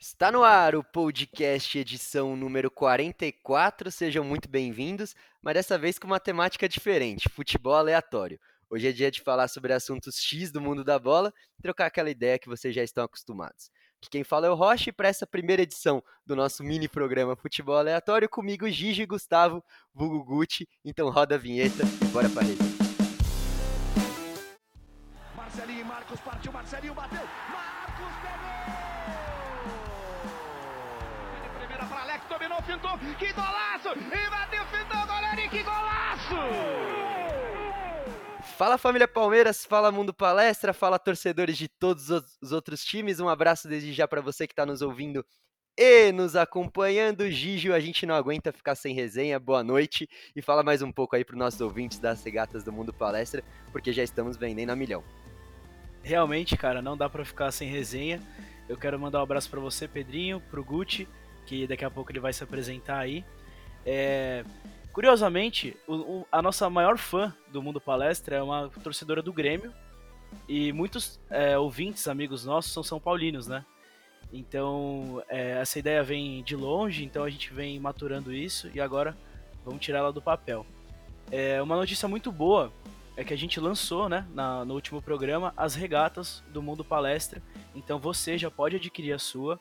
Está no ar o podcast edição número 44. Sejam muito bem-vindos, mas dessa vez com uma temática diferente: futebol aleatório. Hoje é dia de falar sobre assuntos X do mundo da bola e trocar aquela ideia que vocês já estão acostumados. Quem fala é o Rocha e para essa primeira edição do nosso mini programa Futebol Aleatório, comigo Gigi e Gustavo, vulgo Gucci. Então roda a vinheta e bora para rede. Marcelinho, Marcos partiu, Marcelinho bateu, Fintou, que golaço! E bateu, fintou, goleiro, e que golaço! Fala família Palmeiras, fala Mundo Palestra, fala torcedores de todos os outros times. Um abraço desde já para você que está nos ouvindo e nos acompanhando. Gigio, a gente não aguenta ficar sem resenha. Boa noite e fala mais um pouco aí para os nossos ouvintes das regatas do Mundo Palestra, porque já estamos vendendo a milhão. Realmente, cara, não dá para ficar sem resenha. Eu quero mandar um abraço para você, Pedrinho, pro Gucci, que daqui a pouco ele vai se apresentar aí. É, Curiosamente, o, o, a nossa maior fã do Mundo Palestra é uma torcedora do Grêmio. E muitos é, ouvintes, amigos nossos, são São Paulinos, né? Então, é, essa ideia vem de longe, então a gente vem maturando isso e agora vamos tirar ela do papel. É, uma notícia muito boa é que a gente lançou, né, na, no último programa, as regatas do Mundo Palestra. Então você já pode adquirir a sua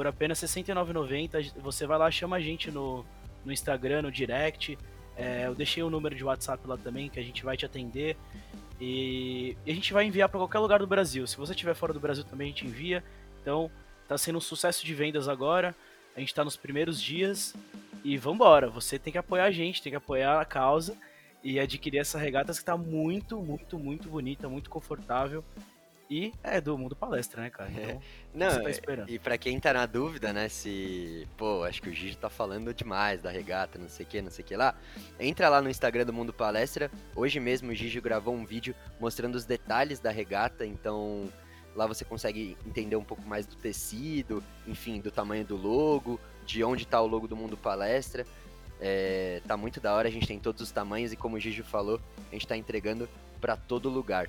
por apenas R$ 69,90. Você vai lá, chama a gente no, no Instagram, no direct. É, eu deixei o um número de WhatsApp lá também, que a gente vai te atender. E, e a gente vai enviar para qualquer lugar do Brasil. Se você estiver fora do Brasil também a gente envia. Então, tá sendo um sucesso de vendas agora. A gente tá nos primeiros dias. E vambora, você tem que apoiar a gente, tem que apoiar a causa e adquirir essa regata que tá muito, muito, muito bonita, muito confortável. E é do mundo palestra, né, cara? Então, Não, você tá esperando? E pra quem tá na dúvida, né, se, pô, acho que o Gigi tá falando demais da regata, não sei o que, não sei o que lá, entra lá no Instagram do Mundo Palestra. Hoje mesmo o Gigi gravou um vídeo mostrando os detalhes da regata, então lá você consegue entender um pouco mais do tecido, enfim, do tamanho do logo, de onde tá o logo do Mundo Palestra. É, tá muito da hora, a gente tem todos os tamanhos e como o Gigi falou, a gente tá entregando para todo lugar.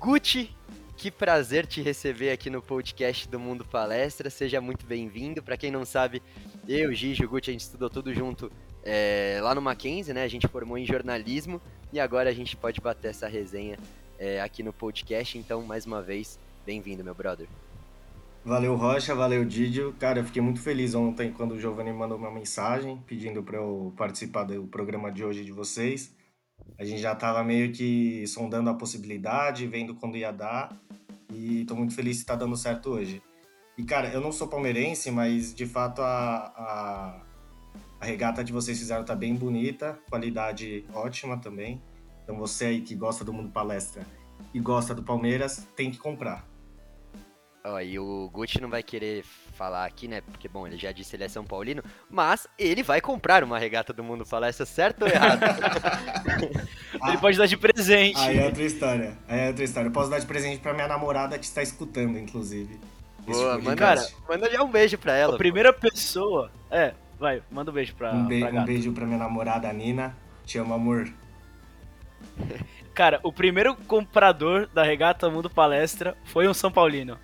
Gucci, que prazer te receber aqui no podcast do Mundo Palestra. Seja muito bem-vindo. Para quem não sabe, eu, Gigi o Gucci, a gente estudou tudo junto é, lá no Mackenzie, né? A gente formou em jornalismo e agora a gente pode bater essa resenha é, aqui no podcast. Então, mais uma vez, bem-vindo, meu brother. Valeu, Rocha, valeu, Didio. Cara, eu fiquei muito feliz ontem quando o Giovanni mandou uma mensagem pedindo para eu participar do programa de hoje de vocês. A gente já estava meio que sondando a possibilidade, vendo quando ia dar, e estou muito feliz que está dando certo hoje. E, cara, eu não sou palmeirense, mas de fato a, a, a regata que vocês fizeram tá bem bonita, qualidade ótima também. Então você aí que gosta do mundo palestra e gosta do Palmeiras, tem que comprar. Ó, e o Gucci não vai querer falar aqui, né? Porque, bom, ele já disse que ele é São Paulino, mas ele vai comprar uma regata do Mundo Palestra, certo ou errado? ele pode dar de presente. Aí é outra história. Aí é outra história. Eu posso dar de presente pra minha namorada que está escutando, inclusive. Boa, manda, cara, manda já um beijo pra ela. A primeira pessoa. É, vai, manda um beijo pra, um, be pra um beijo pra minha namorada, Nina. Te amo, amor. Cara, o primeiro comprador da regata Mundo Palestra foi um São Paulino.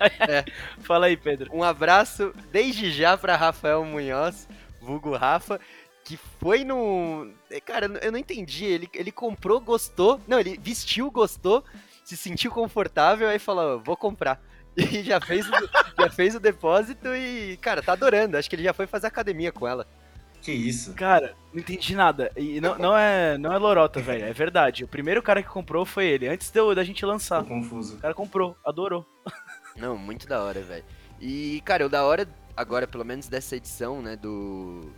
É. Fala aí, Pedro. Um abraço desde já para Rafael Munhoz, vulgo Rafa, que foi no. Cara, eu não entendi. Ele, ele comprou, gostou. Não, ele vestiu, gostou, se sentiu confortável, aí falou: vou comprar. E já fez, o, já fez o depósito e, cara, tá adorando. Acho que ele já foi fazer academia com ela. Que isso? Cara, não entendi nada. E não, não é, não é lorota, velho. É verdade. O primeiro cara que comprou foi ele, antes de, da gente lançar. Tô confuso. O cara comprou, adorou. Não, muito da hora, velho. E, cara, o da hora, agora, pelo menos dessa edição, né, do,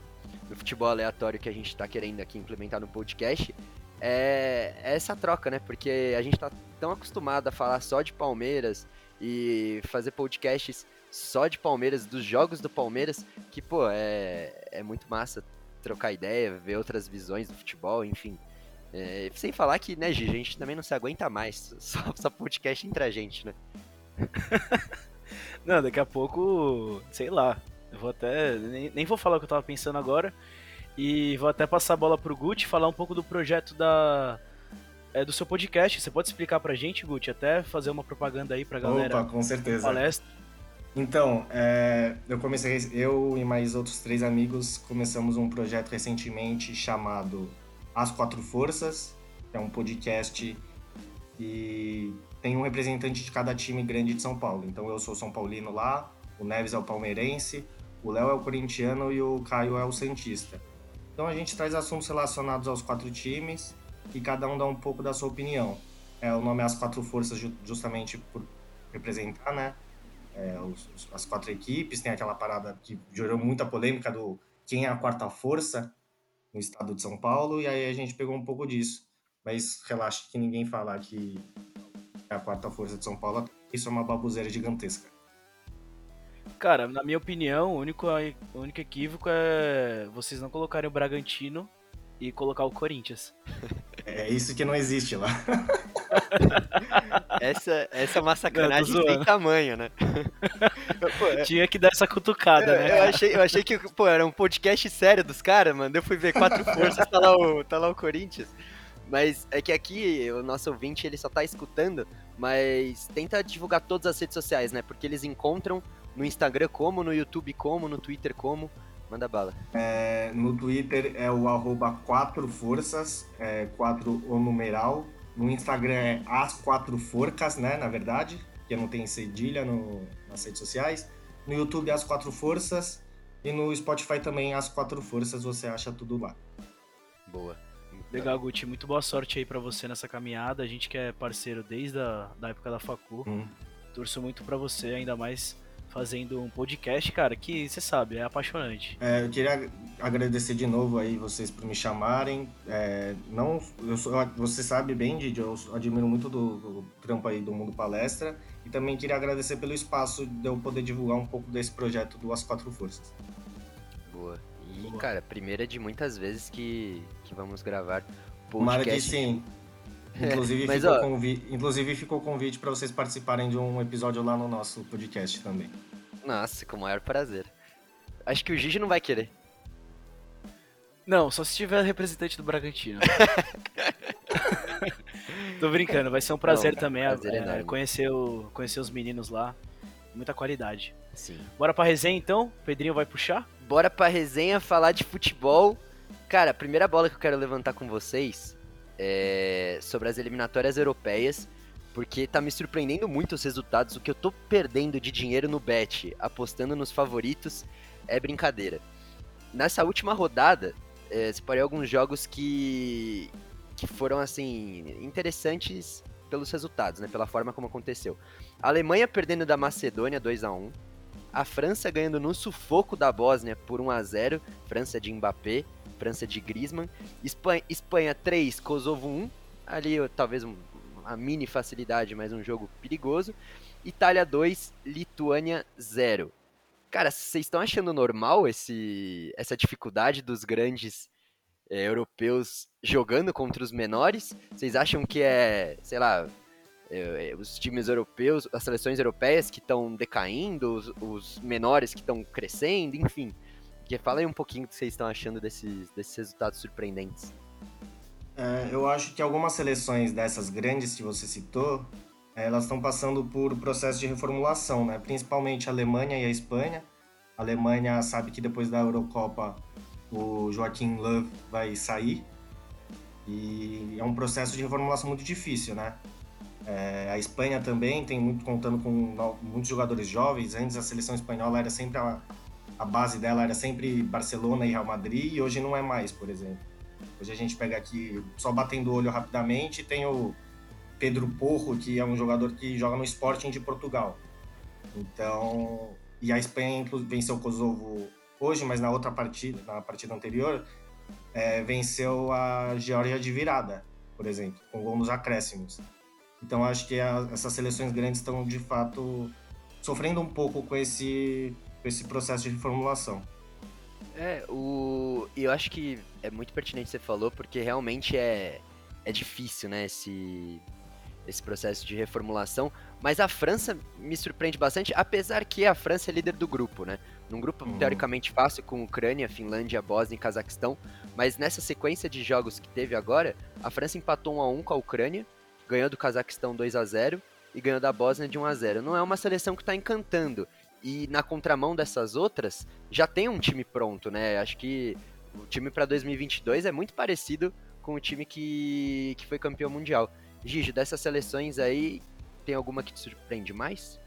do futebol aleatório que a gente tá querendo aqui implementar no podcast, é, é essa troca, né? Porque a gente tá tão acostumado a falar só de Palmeiras e fazer podcasts só de Palmeiras, dos jogos do Palmeiras, que, pô, é, é muito massa trocar ideia, ver outras visões do futebol, enfim. É, sem falar que, né, Gigi, a gente também não se aguenta mais. Só, só podcast entre a gente, né? Não, daqui a pouco, sei lá. Eu vou até. Nem, nem vou falar o que eu tava pensando agora. E vou até passar a bola pro Gucci falar um pouco do projeto da. É, do seu podcast. Você pode explicar pra gente, Gucci? Até fazer uma propaganda aí pra galera. Opa, com certeza. Palestra. Então, é, eu comecei, eu e mais outros três amigos começamos um projeto recentemente chamado As Quatro Forças, que é um podcast e tem um representante de cada time grande de São Paulo. Então eu sou São Paulino lá, o Neves é o palmeirense, o Léo é o corintiano e o Caio é o Santista. Então a gente traz assuntos relacionados aos quatro times e cada um dá um pouco da sua opinião. É, o nome é As Quatro Forças justamente por representar, né? É, os, as quatro equipes, tem aquela parada que gerou muita polêmica do quem é a quarta força no estado de São Paulo, e aí a gente pegou um pouco disso. Mas relaxa que ninguém falar que é a quarta força de São Paulo, isso é uma baboseira gigantesca. Cara, na minha opinião, o único, o único equívoco é vocês não colocarem o Bragantino e colocar o Corinthians. É isso que não existe lá. essa, essa é uma sacanagem não, sem tamanho, né? pô, é- Tinha que dar essa cutucada, eu, né? Eu achei, eu achei que pô, era um podcast sério dos caras, mano. Eu fui ver quatro forças, tá lá o, tá lá o Corinthians. Mas é que aqui o nosso ouvinte ele só tá escutando, mas tenta divulgar todas as redes sociais, né? Porque eles encontram no Instagram como, no YouTube como, no Twitter como. Manda bala. É, no Twitter é o arroba 4 forças, é, 4 o numeral. No Instagram é as 4 forcas, né? Na verdade, que não tem cedilha no, nas redes sociais. No YouTube as 4 forças. E no Spotify também as 4 forças, você acha tudo lá. Boa. Legal, Guti. Muito boa sorte aí para você nessa caminhada. A gente que é parceiro desde a da época da Facu. Hum. Torço muito para você, ainda mais fazendo um podcast, cara, que você sabe, é apaixonante. É, eu queria agradecer de novo aí vocês por me chamarem. É, não, eu sou, você sabe bem, Didi, eu admiro muito do, do, trampo aí do Mundo Palestra e também queria agradecer pelo espaço de eu poder divulgar um pouco desse projeto do As Quatro Forças. Boa. E, cara, primeira de muitas vezes que, que vamos gravar podcast. Mara que sim. Inclusive, Mas, ficou, ó... convi... Inclusive ficou convite para vocês participarem de um episódio lá no nosso podcast também. Nossa, com o maior prazer. Acho que o Gigi não vai querer. Não, só se tiver representante do Bragantino. Tô brincando, vai ser um prazer não, também prazer é, conhecer, o, conhecer os meninos lá. Muita qualidade. Sim. Bora pra resenha então? Pedrinho vai puxar? Bora pra resenha, falar de futebol. Cara, a primeira bola que eu quero levantar com vocês é, sobre as eliminatórias europeias, porque tá me surpreendendo muito os resultados. O que eu tô perdendo de dinheiro no bet, apostando nos favoritos, é brincadeira. Nessa última rodada, é, separei alguns jogos que, que foram, assim, interessantes pelos resultados, né? Pela forma como aconteceu. A Alemanha perdendo da Macedônia 2 a 1 a França ganhando no sufoco da Bósnia por 1 a 0 França de Mbappé. França de Griezmann. Espanha, Espanha 3, Kosovo 1. Ali talvez um, uma mini facilidade, mas um jogo perigoso. Itália 2, Lituânia 0. Cara, vocês estão achando normal esse, essa dificuldade dos grandes é, europeus jogando contra os menores? Vocês acham que é, sei lá, os times europeus, as seleções europeias que estão decaindo, os, os menores que estão crescendo, enfim? Porque fala aí um pouquinho o que vocês estão achando desses, desses resultados surpreendentes. É, eu acho que algumas seleções dessas grandes que você citou, é, elas estão passando por processo de reformulação, né? principalmente a Alemanha e a Espanha. A Alemanha sabe que depois da Eurocopa o Joaquim Löw vai sair e é um processo de reformulação muito difícil, né? É, a Espanha também tem muito contando com muitos jogadores jovens. Antes a seleção espanhola era sempre a, a base dela era sempre Barcelona e Real Madrid e hoje não é mais, por exemplo. Hoje a gente pega aqui, só batendo o olho rapidamente, tem o Pedro Porro, que é um jogador que joga no Sporting de Portugal. Então, e a Espanha venceu o Kosovo hoje, mas na outra partida, na partida anterior, é, venceu a Geórgia de virada, por exemplo, com gol nos acréscimos. Então acho que a, essas seleções grandes estão de fato sofrendo um pouco com esse esse processo de reformulação. É, o... eu acho que é muito pertinente o que você falou, porque realmente é, é difícil, né, esse, esse processo de reformulação. Mas a França me surpreende bastante, apesar que a França é líder do grupo, né? Num grupo uhum. teoricamente fácil com Ucrânia, Finlândia, Bósnia e Cazaquistão. Mas nessa sequência de jogos que teve agora, a França empatou 1 a 1 com a Ucrânia, ganhou do Cazaquistão 2 a 0 e ganhou da Bósnia de 1 a 0. Não é uma seleção que está encantando. e na contramão dessas outras, já tem um time pronto, né? Acho que o time para 2022 é muito parecido com o time que, que foi campeão mundial. Gigi, dessas seleções aí, tem alguma que te surpreende mais?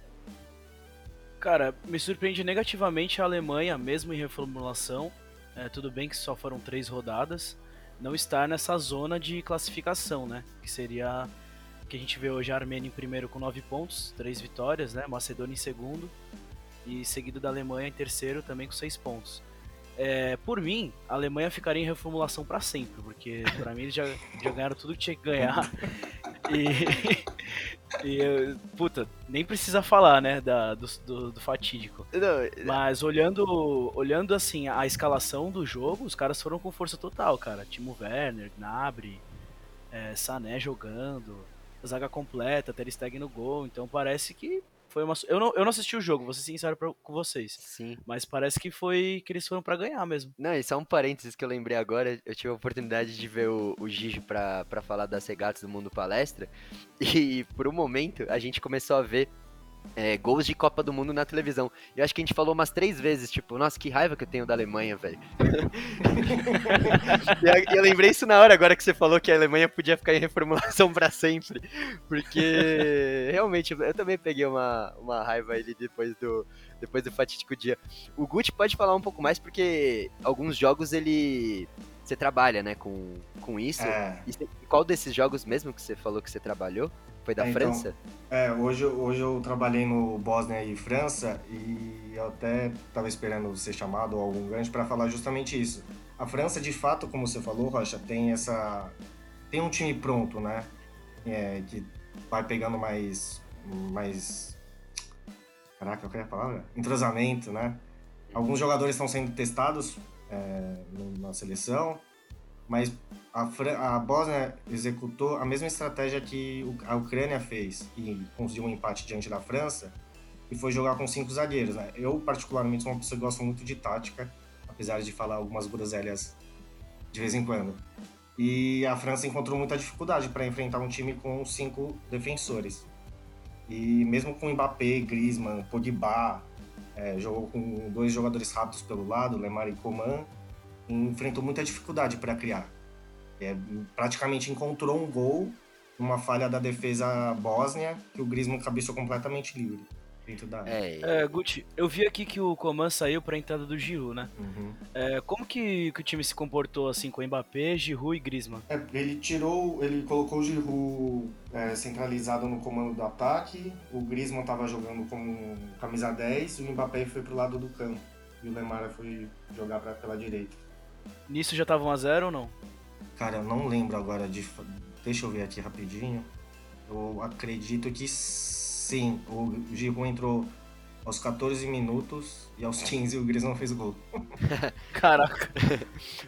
Cara, me surpreende negativamente a Alemanha, mesmo em reformulação. É, tudo bem que só foram três rodadas. Não estar nessa zona de classificação, né? Que seria que a gente vê hoje a Armênia em primeiro com nove pontos, três vitórias, né? Macedônia em segundo e seguido da Alemanha em terceiro também com seis pontos. É, por mim, a Alemanha ficaria em reformulação para sempre, porque para mim eles já, já ganharam tudo que tinha que ganhar. E, e, puta, nem precisa falar, né, da, do, do, do fatídico. Não, Mas olhando, olhando assim a escalação do jogo, os caras foram com força total, cara. Timo Werner, Gnabry, é, Sané jogando, zaga completa, Ter Stegen no gol. Então parece que foi uma. Eu não, eu não assisti o jogo, vou ser sincero pra, com vocês. Sim. Mas parece que foi que eles foram para ganhar mesmo. Não, e só um parênteses que eu lembrei agora. Eu tive a oportunidade de ver o, o Gigi pra falar das regatas do Mundo Palestra. E por um momento a gente começou a ver é, gols de Copa do Mundo na televisão. E acho que a gente falou umas três vezes, tipo, nossa, que raiva que eu tenho da Alemanha, velho. e eu, eu, lembrei isso na hora, agora que você falou que a Alemanha podia ficar em reformulação para sempre. Porque realmente eu também peguei uma, uma raiva ali depois do, depois do fatídico dia. O Gucci pode falar um pouco mais, porque alguns jogos ele. Você trabalha, né, com, com isso. É. E qual desses jogos mesmo que você falou que você trabalhou? Foi da é, então, França? É, hoje, hoje eu trabalhei no Bósnia e França e eu até estava esperando ser chamado ou algum gancho para falar justamente isso. A França, de fato, como você falou, Rocha, tem essa. tem um time pronto, né? É, que vai pegando mais. mais. Caraca, qual é a palavra? Entrosamento, né? Alguns jogadores estão sendo testados é, na seleção, mas a, a Bósnia executou a mesma estratégia que a Ucrânia fez e conseguiu um empate diante da França, e foi jogar com cinco zagueiros. Né? Eu, particularmente, sou uma pessoa que gosta muito de tática, apesar de falar algumas groselhas de vez em quando. E a França encontrou muita dificuldade para enfrentar um time com cinco defensores. E mesmo com Mbappé, Griezmann, Pogba, é, jogou com dois jogadores rápidos pelo lado, Lemar e Coman, enfrentou muita dificuldade para criar. É, praticamente encontrou um gol numa falha da defesa bósnia que o Griezmann cabeceou completamente livre dentro da área. É, é, Gucci, eu vi aqui que o Coman saiu para a entrada do Giroud, né? Uhum. É, como que, que, o time se comportou assim com Mbappé, Giroud e Griezmann? É, ele tirou, ele colocou o Giroud é, centralizado no comando do ataque, o Griezmann estava jogando como camisa 10, o Mbappé foi pro lado do campo e o Lemar foi jogar pra, pela direita. Nisso já tava 1x0 ou não? Cara, eu não lembro agora de. Deixa eu ver aqui rapidinho. Eu acredito que sim. O Giroud entrou aos 14 minutos e aos 15 o Griezmann fez o gol. Caraca.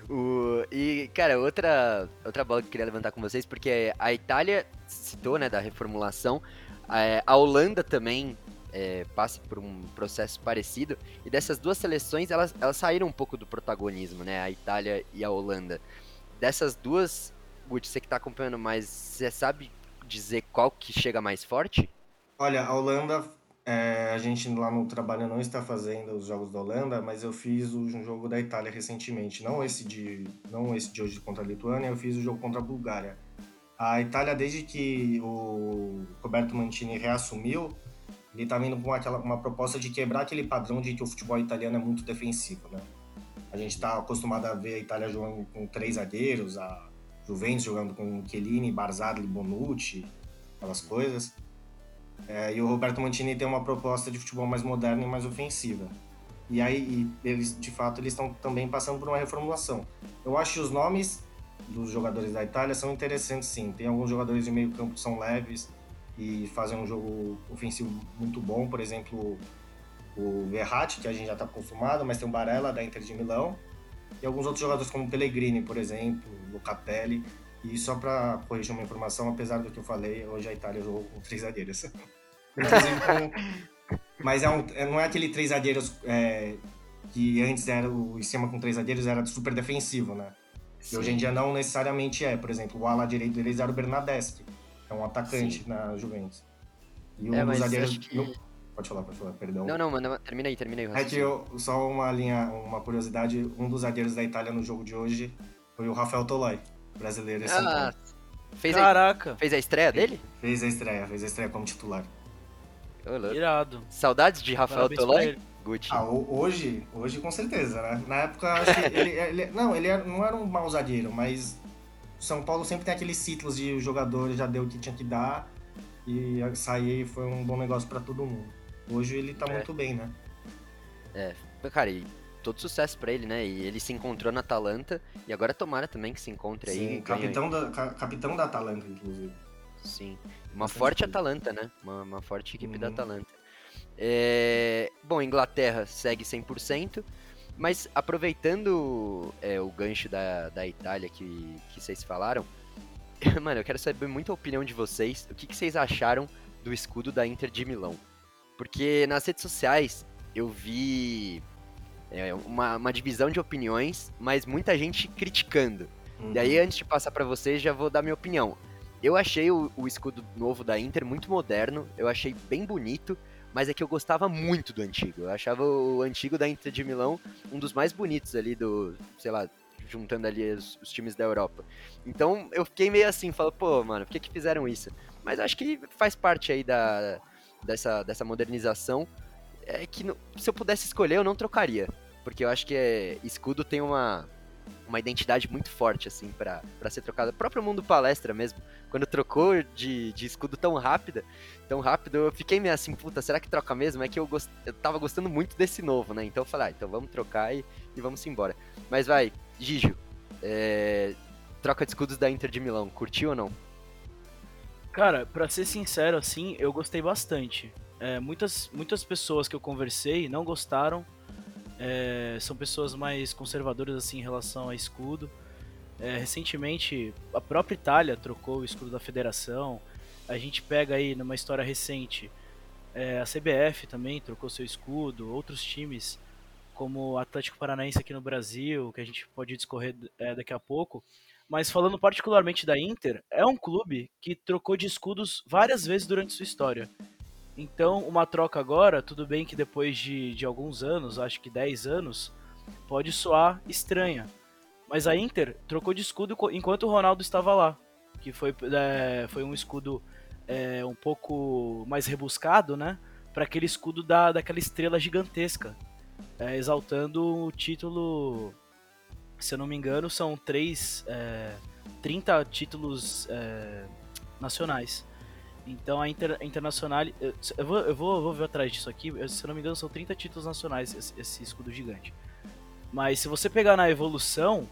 o, e, cara, outra, outra bola que eu queria levantar com vocês, porque a Itália citou, né, da reformulação. A, a Holanda também é, passa por um processo parecido. E dessas duas seleções, elas, elas saíram um pouco do protagonismo, né? A Itália e a Holanda. Dessas duas, Guti, você que está acompanhando mais, você sabe dizer qual que chega mais forte? Olha, a Holanda, é, a gente lá no trabalho não está fazendo os jogos da Holanda, mas eu fiz um jogo da Itália recentemente, não esse de, não esse de hoje contra a Lituânia, eu fiz o jogo contra a Bulgária. A Itália, desde que o Roberto Mantini reassumiu, ele está vindo com aquela, uma proposta de quebrar aquele padrão de que o futebol italiano é muito defensivo, né? A gente está acostumado a ver a Itália jogando com três zagueiros, a Juventus jogando com Chiellini, Barzagli, Bonucci, aquelas coisas. É, e o Roberto Mantini tem uma proposta de futebol mais moderna e mais ofensiva. E aí, e eles, de fato, eles estão também passando por uma reformulação. Eu acho que os nomes dos jogadores da Itália são interessantes, sim. Tem alguns jogadores de meio campo que são leves, e fazem um jogo ofensivo muito bom. Por exemplo, o Verratti, que a gente já está acostumado, mas tem o Barella da Inter de Milão. E alguns outros jogadores como Pellegrini, por exemplo, Locatelli. E só para corrigir uma informação, apesar do que eu falei, hoje a Itália jogou com três zagueiros. com... Mas é um, é, não é aquele três zagueiros é, que antes era o esquema com três zagueiros era super defensivo, né? Sim. E hoje em dia não necessariamente é. Por exemplo, o ala direito deles era o Bernadeschi, é um atacante Sim. na Juventus. E um é, mas zagueiros... que... Pode falar, pode falar, perdão. Não, não, mano, termina aí, termina aí. É que eu, só uma linha, uma curiosidade, um dos zagueiros da Itália no jogo de hoje foi o Rafael Toloi, brasileiro em São Ah, Paulo. fez a, Caraca, fez a estreia dele? Fez a estreia, fez a estreia como titular. Louco. irado. Saudades de Rafael Tolói? Gucci. Ah, ho- hoje, hoje com certeza, né? Na época, acho que ele, ele- não, ele era- não era um mau zagueiro, mas o São Paulo sempre tem aqueles ciclos de o jogador já deu o que tinha que dar e sair foi um bom negócio pra todo mundo. Hoje ele tá É. muito bem, né? Cara, e todo sucesso pra ele, né? E ele se encontrou na Atalanta e agora tomara também que se encontre aí. Sim, ganhe- capitão da, ca- capitão da Atalanta, inclusive. Sim. Uma Bastante forte. Atalanta, né? Uma, uma forte equipe da Uhum. Atalanta. É, Bom, Inglaterra segue 100%, mas aproveitando é, o gancho da, da Itália que, que vocês falaram, mano, eu quero saber muito a opinião de vocês. O que, que vocês acharam do escudo da Inter de Milão? Porque nas redes sociais eu vi é, uma, uma divisão de opiniões, mas muita gente criticando. Uhum. E aí, antes de passar pra vocês, já vou dar minha opinião. Eu achei o, o escudo novo da Inter muito moderno, eu achei bem bonito, mas é que eu gostava muito do antigo. Eu achava o antigo da Inter de Milão um dos mais bonitos ali do, sei lá, juntando ali os, os times da Europa. Então eu fiquei meio assim, falo, pô, mano, por que que fizeram isso? Mas acho que faz parte aí da, dessa, dessa modernização. É que no- se eu pudesse escolher, eu não trocaria. Porque eu acho que é, escudo tem uma, uma identidade muito forte, assim, pra ser trocada. O próprio mundo palestra mesmo, quando trocou de, de escudo tão rápida, tão rápido, eu fiquei meio assim, puta, será que troca mesmo? É que eu, gost... eu tava gostando muito desse novo, né? Então eu falei, ah, então vamos trocar e, e vamos embora. Mas vai, Gigio, é, troca de escudos da Inter de Milão, curtiu ou não? Cara, pra ser sincero, assim, eu gostei bastante. É, muitas, muitas pessoas que eu conversei não gostaram. É, são pessoas mais conservadoras assim em relação a escudo. É, recentemente, a própria Itália trocou o escudo da federação. A gente pega aí numa história recente, é, a CBF também trocou seu escudo. Outros times, como o Atlético Paranaense aqui no Brasil, que a gente pode discorrer é, daqui a pouco. Mas falando particularmente da Inter, é um clube que trocou de escudos várias vezes durante sua história. Então, uma troca agora, tudo bem que depois de, de alguns anos, acho que 10 anos, pode soar estranha. Mas a Inter trocou de escudo enquanto o Ronaldo estava lá. Que foi, é, foi um escudo é, um pouco mais rebuscado, né? Para aquele escudo da, daquela estrela gigantesca. é, exaltando o título se eu não me engano, são três, é, 30 títulos é, nacionais. Então a Inter, Internacional. Eu, eu vou, eu, vou, eu vou ver atrás disso aqui. eu- Se eu não me engano, são 30 títulos nacionais esse, esse escudo gigante. Mas se você pegar na evolução.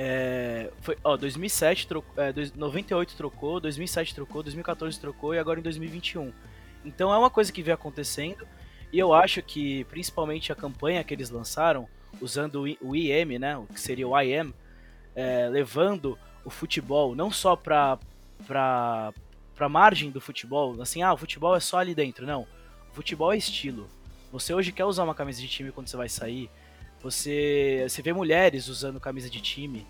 É, foi, ó, 2007 trocou, é, dois- 98 trocou, 2007 trocou, 2014 trocou e agora em 2021. Então é uma coisa que vem acontecendo e eu acho que principalmente a campanha que eles lançaram usando o IM, né, o que seria o IM, é, levando o futebol não só para para margem do futebol, assim, ah, o futebol é só ali dentro, não. O futebol é estilo. Você hoje quer usar uma camisa de time quando você vai sair. Você você vê mulheres usando camisa de time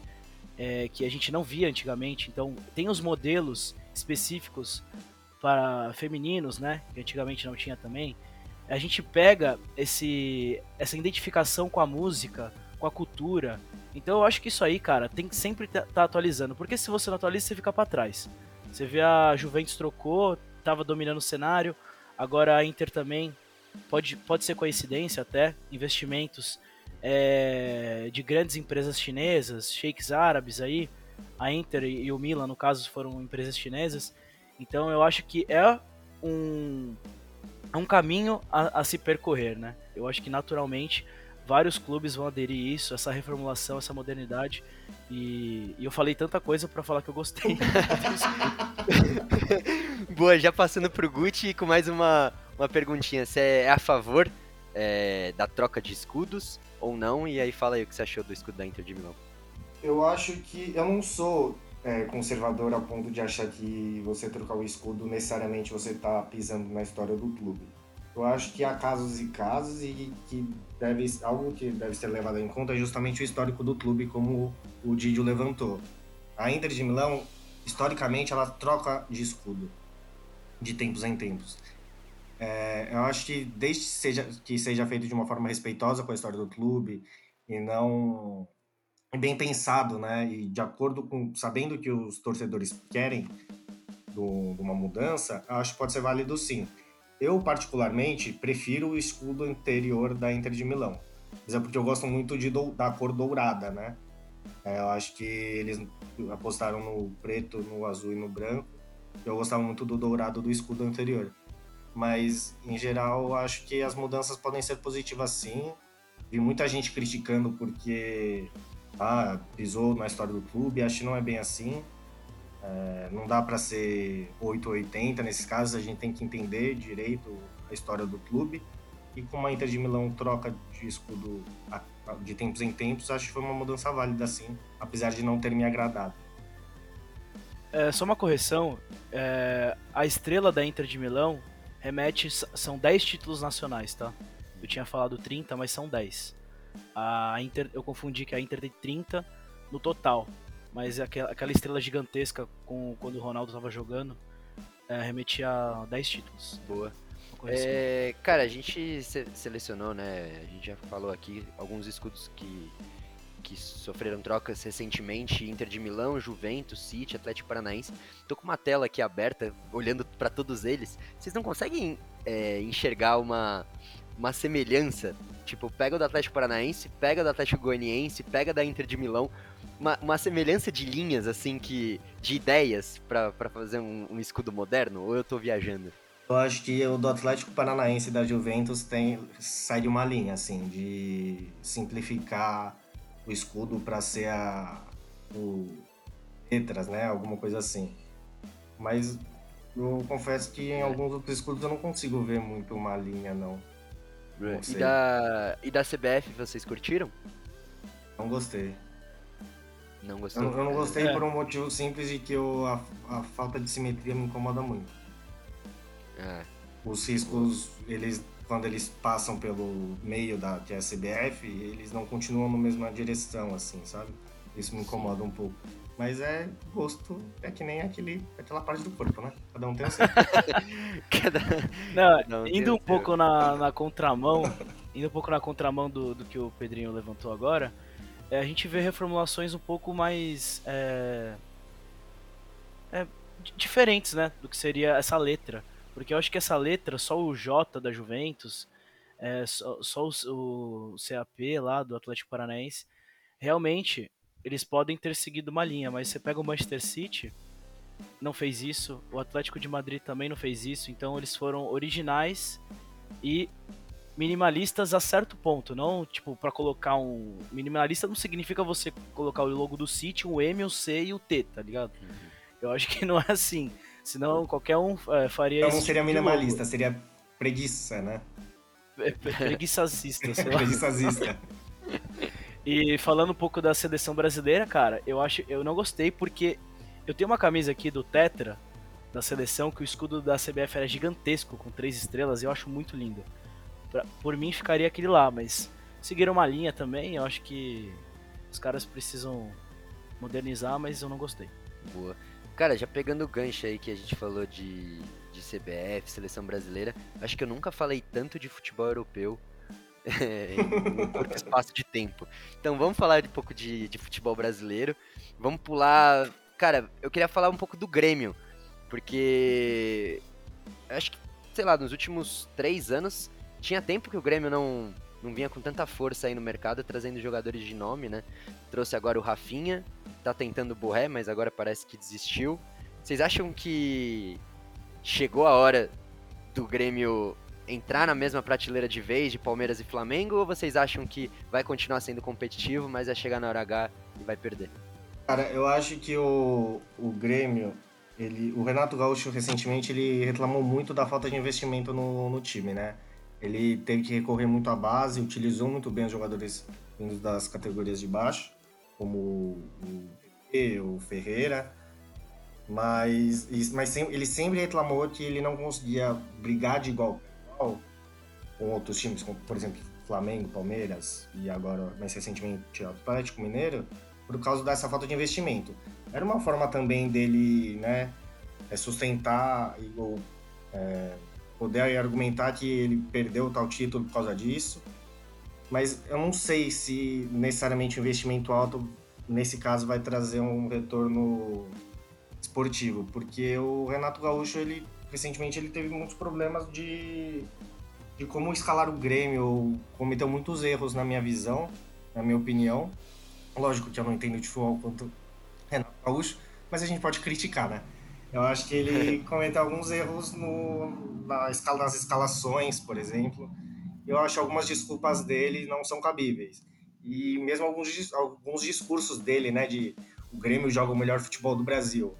é, que a gente não via antigamente. Então tem os modelos específicos para femininos, né, que antigamente não tinha também a gente pega esse essa identificação com a música, com a cultura. Então eu acho que isso aí, cara, tem que sempre estar tá atualizando, porque se você não atualiza, você fica para trás. Você vê a Juventus trocou, tava dominando o cenário, agora a Inter também pode, pode ser coincidência até, investimentos é, de grandes empresas chinesas, sheiks árabes aí, a Inter e o Milan, no caso, foram empresas chinesas. Então eu acho que é um, um caminho a, a se percorrer, né? Eu acho que naturalmente vários clubes vão aderir a isso, essa reformulação, essa modernidade. E, e eu falei tanta coisa pra falar que eu gostei. Boa, já passando pro Gucci com mais uma, uma perguntinha. Você é a favor é, da troca de escudos ou não? E aí fala aí o que você achou do escudo da Inter de Milão. Eu acho que eu não sou é, conservador a ponto de achar que você trocar o escudo necessariamente você tá pisando na história do clube. Eu acho que há casos e casos e que deve algo que deve ser levado em conta é justamente o histórico do clube, como o Didio levantou. A Inter de Milão, historicamente, ela troca de escudo de tempos em tempos. É, eu acho que desde que seja, que seja feito de uma forma respeitosa com a história do clube e não bem pensado, né? E de acordo com sabendo que os torcedores querem do, de uma mudança, acho que pode ser válido sim. Eu particularmente prefiro o escudo anterior da Inter de Milão, mas é porque eu gosto muito de da cor dourada, né? É, eu acho que eles apostaram no preto, no azul e no branco. Eu gostava muito do dourado do escudo anterior mas em geral acho que as mudanças podem ser positivas sim. Vi muita gente criticando porque ah, pisou na história do clube, acho que não é bem assim. É, não dá para ser 880 nesses casos, a gente tem que entender direito a história do clube. E com a Inter de Milão troca de escudo de tempos em tempos, acho que foi uma mudança válida sim, apesar de não ter me agradado. É, só uma correção, é, a estrela da Inter de Milão remete. São 10 títulos nacionais, tá? Eu tinha falado 30, mas são 10. A Inter, eu confundi que a Inter tem 30 no total. Mas aquela, aquela estrela gigantesca com, quando o Ronaldo estava jogando é, remetia a 10 títulos. Boa. É, cara, a gente selecionou, né? A gente já falou aqui alguns escudos que que sofreram trocas recentemente, Inter de Milão, Juventus, City, Atlético Paranaense. Tô com uma tela aqui aberta, olhando para todos eles. Vocês não conseguem é, enxergar uma, uma semelhança? Tipo, pega o do Atlético Paranaense, pega do Atlético Goianiense, pega da Inter de Milão. Uma, uma semelhança de linhas, assim, que de ideias para fazer um, um escudo moderno? Ou eu tô viajando? Eu acho que o do Atlético Paranaense e da Juventus tem, sai de uma linha, assim, de simplificar o escudo para ser a o letras, né? Alguma coisa assim. Mas eu confesso que em alguns outros escudos eu não consigo ver muito uma linha, não. não e, da, e da CBF vocês curtiram? Não gostei. Não gostou? Eu, eu não gostei é. por um motivo simples de que eu, a, a falta de simetria me incomoda muito. É. Os riscos, eles quando eles passam pelo meio da que é a CBF, eles não continuam na mesma direção, assim, sabe? Isso me incomoda um pouco. Mas é gosto, é que nem aquele, aquela parte do corpo, né? Cada um tem o seu. Cada... Não, indo um pouco na, na contramão, indo um pouco na contramão do, do que o Pedrinho levantou agora, a gente vê reformulações um pouco mais é, é, diferentes, né? Do que seria essa letra. Porque eu acho que essa letra, só o J da Juventus, é, só, só o, o, CAP lá do Atlético Paranaense, realmente eles podem ter seguido uma linha, mas você pega o Manchester City, não fez isso, o Atlético de Madrid também não fez isso, então eles foram originais e minimalistas a certo ponto, não tipo para colocar um minimalista não significa você colocar o logo do City, o M, o C e o T, tá ligado? Uhum. Eu acho que não é assim. Senão qualquer um é, faria então, isso. Não seria tipo minimalista, seria preguiça, né? É, preguiçazista, sei lá. preguiçazista. E falando um pouco da seleção brasileira, cara, eu acho, eu não gostei porque eu tenho uma camisa aqui do Tetra da seleção que o escudo da CBF era gigantesco com três estrelas, e eu acho muito lindo. Pra, por mim ficaria aquele lá, mas seguiram uma linha também, eu acho que os caras precisam modernizar, mas eu não gostei. Boa. Cara, já pegando o gancho aí que a gente falou de, de CBF, seleção brasileira, acho que eu nunca falei tanto de futebol europeu em um curto espaço de tempo. Então vamos falar um pouco de, de futebol brasileiro. Vamos pular. Cara, eu queria falar um pouco do Grêmio, porque acho que, sei lá, nos últimos três anos tinha tempo que o Grêmio não, não vinha com tanta força aí no mercado, trazendo jogadores de nome, né? Trouxe agora o Rafinha, tá tentando o Borré, mas agora parece que desistiu. Vocês acham que chegou a hora do Grêmio entrar na mesma prateleira de vez de Palmeiras e Flamengo ou vocês acham que vai continuar sendo competitivo, mas vai chegar na hora H e vai perder? Cara, eu acho que o, o Grêmio, ele, o Renato Gaúcho recentemente ele reclamou muito da falta de investimento no, no time, né? Ele teve que recorrer muito à base, utilizou muito bem os jogadores vindos das categorias de baixo, como o o Ferreira, mas, mas ele sempre reclamou que ele não conseguia brigar de igual com outros times, como, por exemplo, Flamengo, Palmeiras e agora, mais recentemente, o Atlético Mineiro, por causa dessa falta de investimento. Era uma forma também dele né, é, sustentar ou é, poder argumentar que ele perdeu tal título por causa disso. Mas eu não sei se necessariamente o investimento alto, nesse caso, vai trazer um retorno esportivo, porque o Renato Gaúcho, ele recentemente ele teve muitos problemas de, de como escalar o Grêmio, cometeu muitos erros na minha visão, na minha opinião. Lógico que eu não entendo de futebol quanto Renato Gaúcho, mas a gente pode criticar, né? Eu acho que ele cometeu alguns erros no, na escala, nas escalações, por exemplo. Eu acho algumas desculpas dele não são cabíveis. E mesmo alguns, alguns discursos dele, né, de o Grêmio joga o melhor futebol do Brasil,